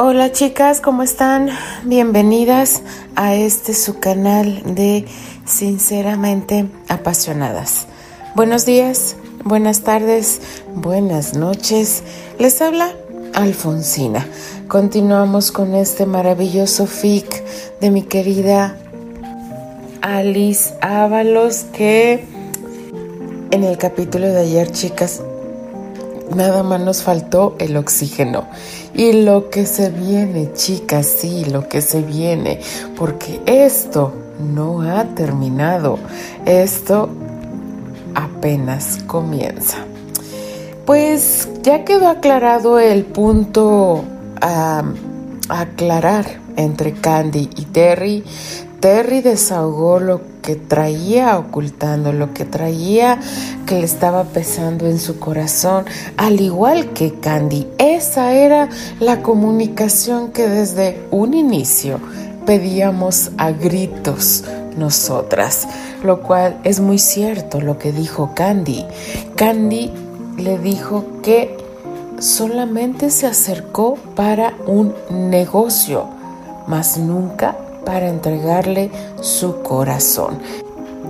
Hola chicas, ¿cómo están? Bienvenidas a este su canal de Sinceramente Apasionadas. Buenos días, buenas tardes, buenas noches. Les habla Alfonsina. Continuamos con este maravilloso fic de mi querida Alice Ábalos que en el capítulo de ayer, chicas, Nada más nos faltó el oxígeno. Y lo que se viene, chicas, sí, lo que se viene. Porque esto no ha terminado. Esto apenas comienza. Pues ya quedó aclarado el punto a aclarar entre Candy y Terry. Terry desahogó lo que traía ocultando, lo que traía que le estaba pesando en su corazón, al igual que Candy. Esa era la comunicación que desde un inicio pedíamos a gritos nosotras, lo cual es muy cierto lo que dijo Candy. Candy le dijo que solamente se acercó para un negocio, mas nunca para entregarle su corazón.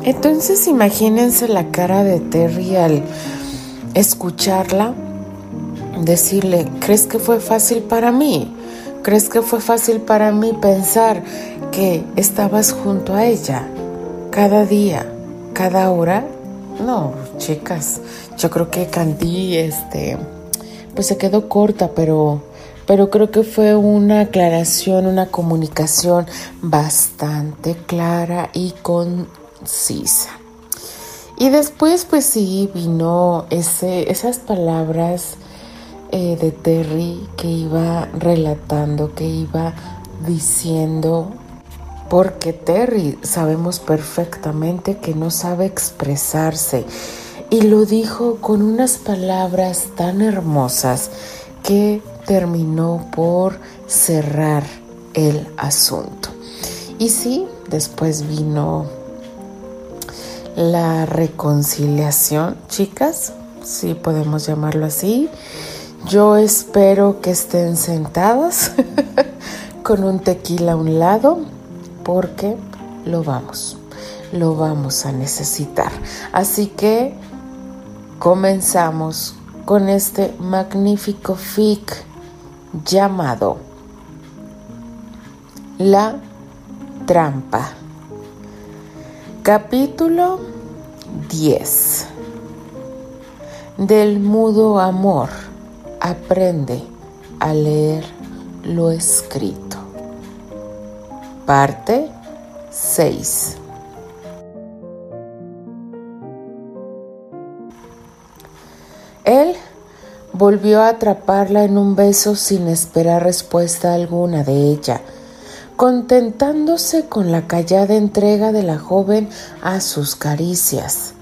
Entonces imagínense la cara de Terry al escucharla, decirle, ¿crees que fue fácil para mí? ¿Crees que fue fácil para mí pensar que estabas junto a ella cada día, cada hora? No, chicas, yo creo que Candy, este, pues se quedó corta, pero pero creo que fue una aclaración, una comunicación bastante clara y concisa. Y después, pues sí, vino ese, esas palabras eh, de Terry que iba relatando, que iba diciendo, porque Terry sabemos perfectamente que no sabe expresarse y lo dijo con unas palabras tan hermosas que terminó por cerrar el asunto. Y sí, después vino la reconciliación, chicas, si podemos llamarlo así. Yo espero que estén sentadas con un tequila a un lado porque lo vamos, lo vamos a necesitar. Así que comenzamos con este magnífico fic llamado La trampa. Capítulo 10. Del mudo amor aprende a leer lo escrito. Parte 6. Él volvió a atraparla en un beso sin esperar respuesta alguna de ella, contentándose con la callada entrega de la joven a sus caricias.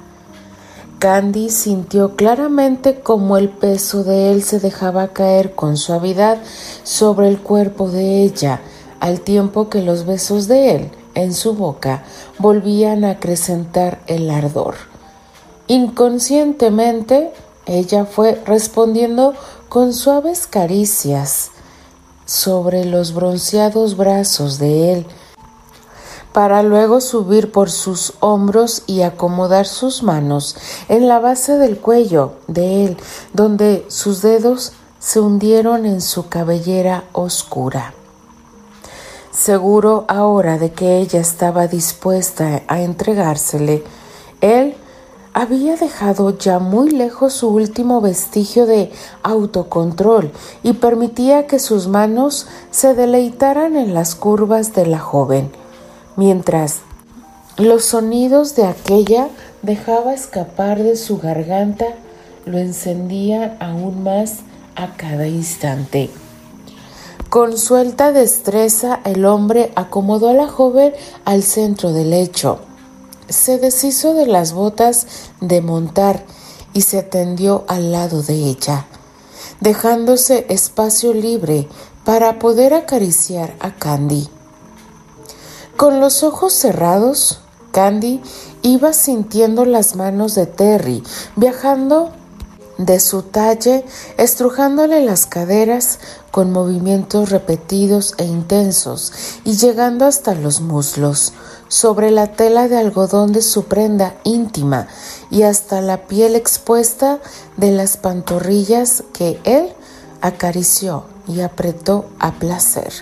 Candy sintió claramente cómo el peso de él se dejaba caer con suavidad sobre el cuerpo de ella, al tiempo que los besos de él en su boca volvían a acrecentar el ardor. Inconscientemente, ella fue respondiendo con suaves caricias sobre los bronceados brazos de él, para luego subir por sus hombros y acomodar sus manos en la base del cuello de él, donde sus dedos se hundieron en su cabellera oscura. Seguro ahora de que ella estaba dispuesta a entregársele, él había dejado ya muy lejos su último vestigio de autocontrol y permitía que sus manos se deleitaran en las curvas de la joven, mientras los sonidos de aquella dejaba escapar de su garganta lo encendían aún más a cada instante. Con suelta destreza el hombre acomodó a la joven al centro del lecho se deshizo de las botas de montar y se tendió al lado de ella, dejándose espacio libre para poder acariciar a Candy. Con los ojos cerrados, Candy iba sintiendo las manos de Terry viajando de su talle, estrujándole las caderas con movimientos repetidos e intensos y llegando hasta los muslos, sobre la tela de algodón de su prenda íntima y hasta la piel expuesta de las pantorrillas que él acarició y apretó a placer.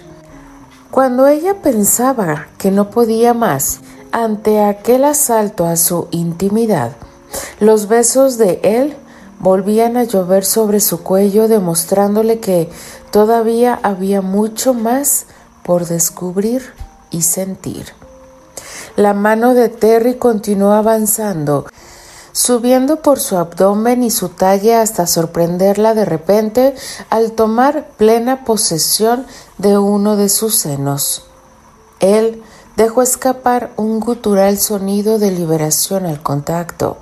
Cuando ella pensaba que no podía más ante aquel asalto a su intimidad, los besos de él volvían a llover sobre su cuello demostrándole que todavía había mucho más por descubrir y sentir. La mano de Terry continuó avanzando, subiendo por su abdomen y su talle hasta sorprenderla de repente al tomar plena posesión de uno de sus senos. Él dejó escapar un gutural sonido de liberación al contacto.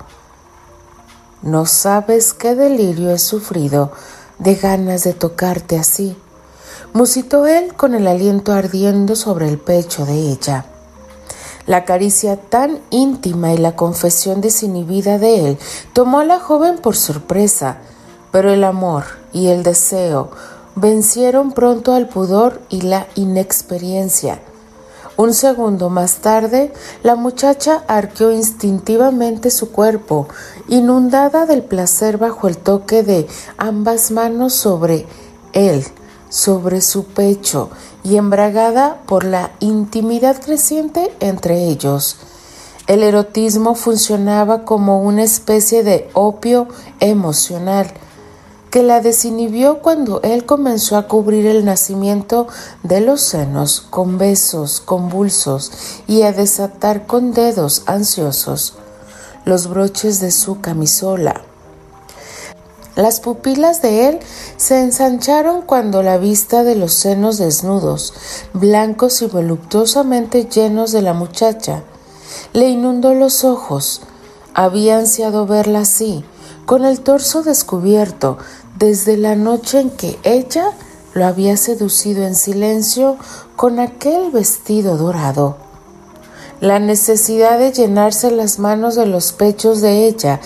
No sabes qué delirio he sufrido de ganas de tocarte así, musitó él con el aliento ardiendo sobre el pecho de ella. La caricia tan íntima y la confesión desinhibida de él tomó a la joven por sorpresa, pero el amor y el deseo vencieron pronto al pudor y la inexperiencia. Un segundo más tarde, la muchacha arqueó instintivamente su cuerpo, inundada del placer bajo el toque de ambas manos sobre él, sobre su pecho, y embragada por la intimidad creciente entre ellos. El erotismo funcionaba como una especie de opio emocional que la desinhibió cuando él comenzó a cubrir el nacimiento de los senos con besos convulsos y a desatar con dedos ansiosos los broches de su camisola. Las pupilas de él se ensancharon cuando la vista de los senos desnudos, blancos y voluptuosamente llenos de la muchacha, le inundó los ojos. Había ansiado verla así, con el torso descubierto, desde la noche en que ella lo había seducido en silencio con aquel vestido dorado. La necesidad de llenarse las manos de los pechos de ella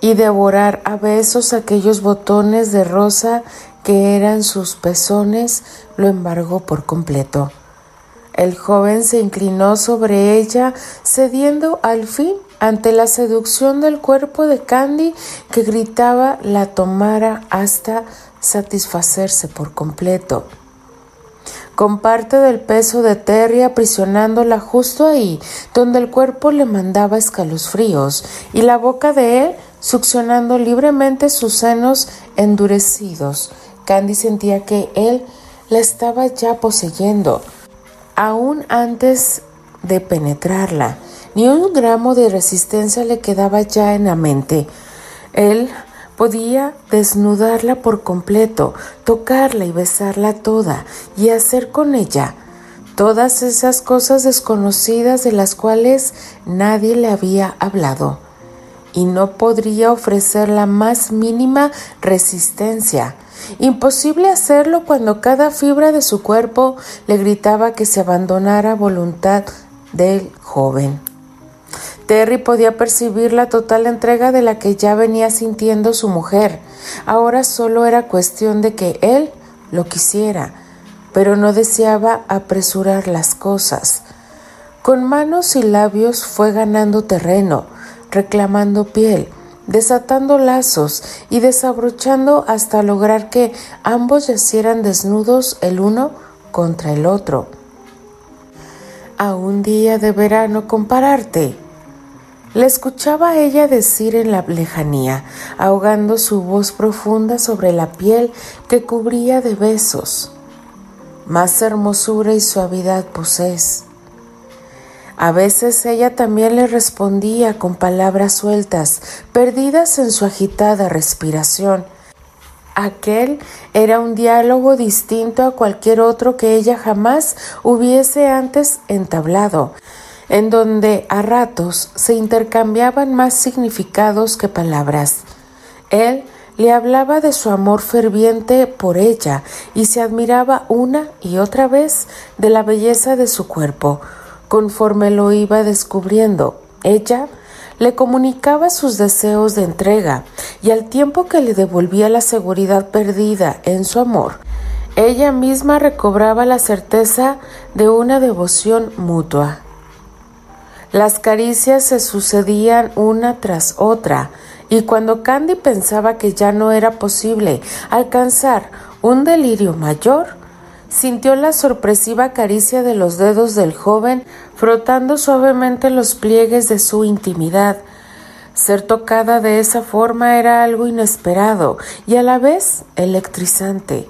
y devorar a besos aquellos botones de rosa que eran sus pezones lo embargó por completo. El joven se inclinó sobre ella, cediendo al fin ante la seducción del cuerpo de Candy que gritaba la tomara hasta satisfacerse por completo. Con parte del peso de Terry aprisionándola justo ahí, donde el cuerpo le mandaba escalofríos, y la boca de él succionando libremente sus senos endurecidos. Candy sentía que él la estaba ya poseyendo, aún antes de penetrarla. Ni un gramo de resistencia le quedaba ya en la mente. Él podía desnudarla por completo, tocarla y besarla toda, y hacer con ella todas esas cosas desconocidas de las cuales nadie le había hablado y no podría ofrecer la más mínima resistencia. Imposible hacerlo cuando cada fibra de su cuerpo le gritaba que se abandonara a voluntad del joven. Terry podía percibir la total entrega de la que ya venía sintiendo su mujer. Ahora solo era cuestión de que él lo quisiera, pero no deseaba apresurar las cosas. Con manos y labios fue ganando terreno, reclamando piel, desatando lazos y desabrochando hasta lograr que ambos yacieran desnudos el uno contra el otro. A un día de verano compararte. Le escuchaba ella decir en la lejanía, ahogando su voz profunda sobre la piel que cubría de besos. Más hermosura y suavidad posees a veces ella también le respondía con palabras sueltas, perdidas en su agitada respiración. Aquel era un diálogo distinto a cualquier otro que ella jamás hubiese antes entablado, en donde a ratos se intercambiaban más significados que palabras. Él le hablaba de su amor ferviente por ella y se admiraba una y otra vez de la belleza de su cuerpo, Conforme lo iba descubriendo, ella le comunicaba sus deseos de entrega y al tiempo que le devolvía la seguridad perdida en su amor, ella misma recobraba la certeza de una devoción mutua. Las caricias se sucedían una tras otra, y cuando Candy pensaba que ya no era posible alcanzar un delirio mayor, sintió la sorpresiva caricia de los dedos del joven frotando suavemente los pliegues de su intimidad. Ser tocada de esa forma era algo inesperado y a la vez electrizante.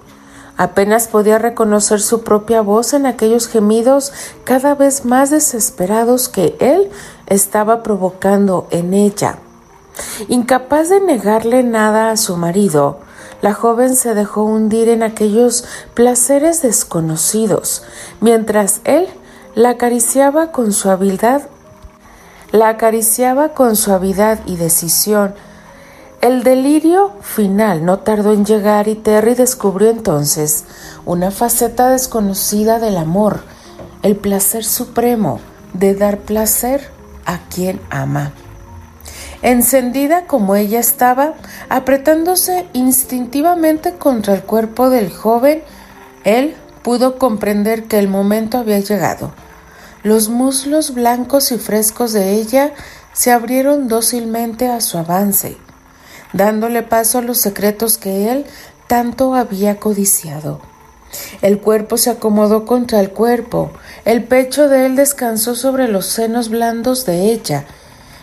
Apenas podía reconocer su propia voz en aquellos gemidos cada vez más desesperados que él estaba provocando en ella. Incapaz de negarle nada a su marido, la joven se dejó hundir en aquellos placeres desconocidos, mientras él la acariciaba con suavidad, la acariciaba con suavidad y decisión, el delirio final no tardó en llegar y Terry descubrió entonces una faceta desconocida del amor, el placer supremo de dar placer a quien ama. Encendida como ella estaba, apretándose instintivamente contra el cuerpo del joven, él pudo comprender que el momento había llegado. Los muslos blancos y frescos de ella se abrieron dócilmente a su avance dándole paso a los secretos que él tanto había codiciado. El cuerpo se acomodó contra el cuerpo, el pecho de él descansó sobre los senos blandos de ella,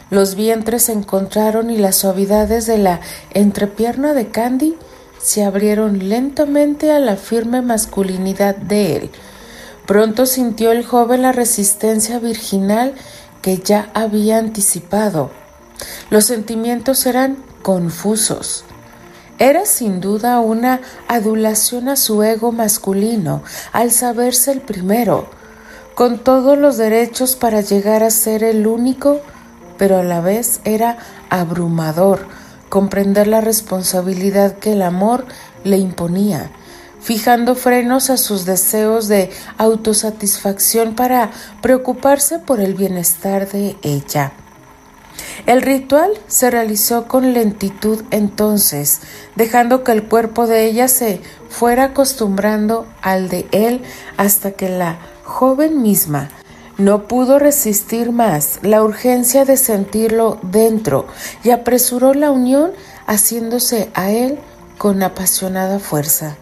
los vientres se encontraron y las suavidades de la entrepierna de Candy se abrieron lentamente a la firme masculinidad de él. Pronto sintió el joven la resistencia virginal que ya había anticipado. Los sentimientos eran confusos. Era sin duda una adulación a su ego masculino al saberse el primero, con todos los derechos para llegar a ser el único, pero a la vez era abrumador comprender la responsabilidad que el amor le imponía, fijando frenos a sus deseos de autosatisfacción para preocuparse por el bienestar de ella. El ritual se realizó con lentitud entonces, dejando que el cuerpo de ella se fuera acostumbrando al de él hasta que la joven misma no pudo resistir más la urgencia de sentirlo dentro y apresuró la unión haciéndose a él con apasionada fuerza,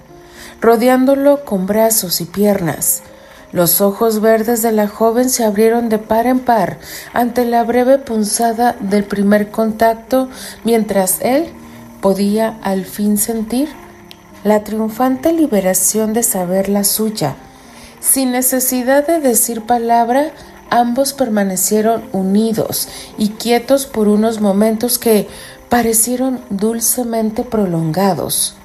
rodeándolo con brazos y piernas, los ojos verdes de la joven se abrieron de par en par ante la breve punzada del primer contacto, mientras él podía al fin sentir la triunfante liberación de saber la suya. Sin necesidad de decir palabra, ambos permanecieron unidos y quietos por unos momentos que parecieron dulcemente prolongados.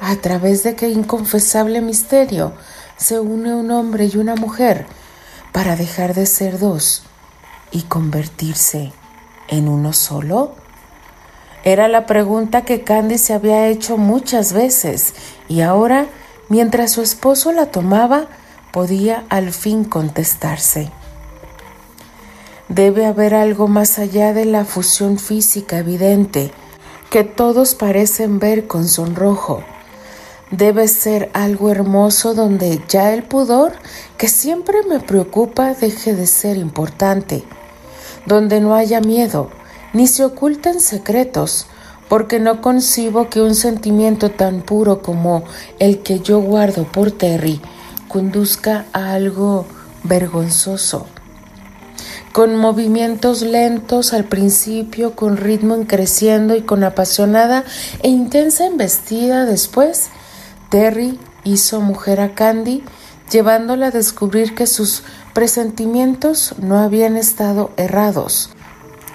¿A través de qué inconfesable misterio? Se une un hombre y una mujer para dejar de ser dos y convertirse en uno solo? Era la pregunta que Candy se había hecho muchas veces y ahora, mientras su esposo la tomaba, podía al fin contestarse. Debe haber algo más allá de la fusión física evidente que todos parecen ver con sonrojo debe ser algo hermoso donde ya el pudor, que siempre me preocupa, deje de ser importante, donde no haya miedo, ni se oculten secretos, porque no concibo que un sentimiento tan puro como el que yo guardo por Terry conduzca a algo vergonzoso. Con movimientos lentos al principio, con ritmo creciendo y con apasionada e intensa embestida después, Terry hizo mujer a Candy, llevándola a descubrir que sus presentimientos no habían estado errados,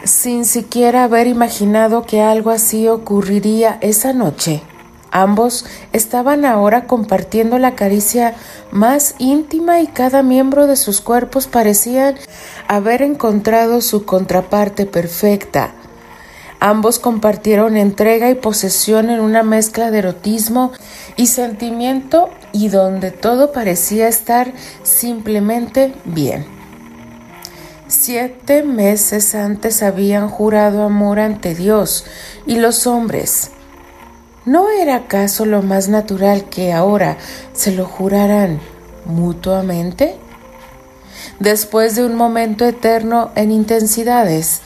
sin siquiera haber imaginado que algo así ocurriría esa noche. Ambos estaban ahora compartiendo la caricia más íntima y cada miembro de sus cuerpos parecían haber encontrado su contraparte perfecta. Ambos compartieron entrega y posesión en una mezcla de erotismo y sentimiento y donde todo parecía estar simplemente bien. siete meses antes habían jurado amor ante Dios y los hombres. ¿No era acaso lo más natural que ahora se lo juraran mutuamente? Después de un momento eterno en intensidades,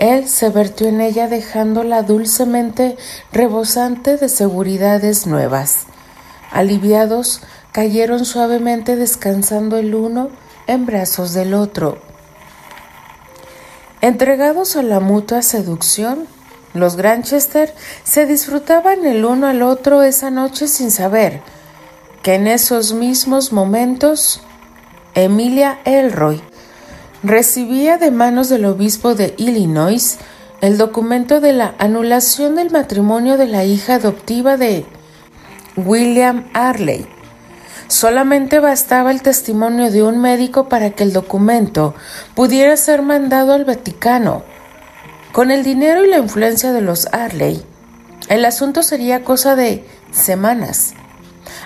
él se vertió en ella dejándola dulcemente rebosante de seguridades nuevas. Aliviados, cayeron suavemente descansando el uno en brazos del otro. Entregados a la mutua seducción, los Granchester se disfrutaban el uno al otro esa noche sin saber que en esos mismos momentos Emilia Elroy recibía de manos del obispo de Illinois el documento de la anulación del matrimonio de la hija adoptiva de William Arley. Solamente bastaba el testimonio de un médico para que el documento pudiera ser mandado al Vaticano. Con el dinero y la influencia de los Arley, el asunto sería cosa de semanas,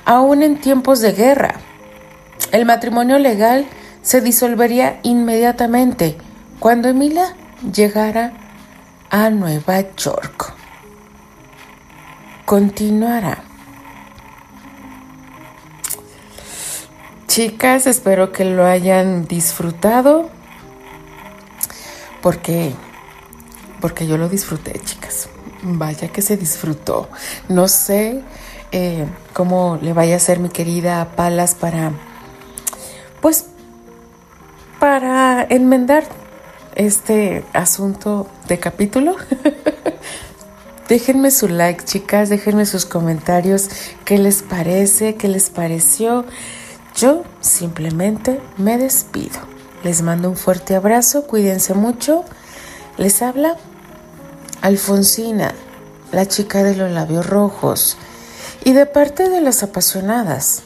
aún en tiempos de guerra. El matrimonio legal se disolvería inmediatamente cuando Emilia llegara a Nueva York. Continuará. Chicas, espero que lo hayan disfrutado porque porque yo lo disfruté, chicas. Vaya que se disfrutó. No sé eh, cómo le vaya a ser mi querida Palas para pues para enmendar este asunto de capítulo. déjenme su like, chicas, déjenme sus comentarios, qué les parece, qué les pareció. Yo simplemente me despido. Les mando un fuerte abrazo, cuídense mucho. Les habla Alfonsina, la chica de los labios rojos. Y de parte de las apasionadas,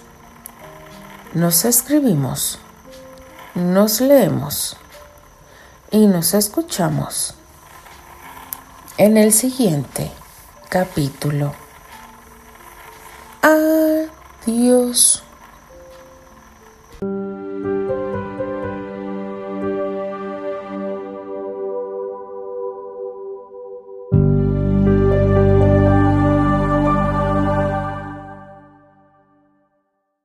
nos escribimos, nos leemos y nos escuchamos en el siguiente capítulo. Adiós.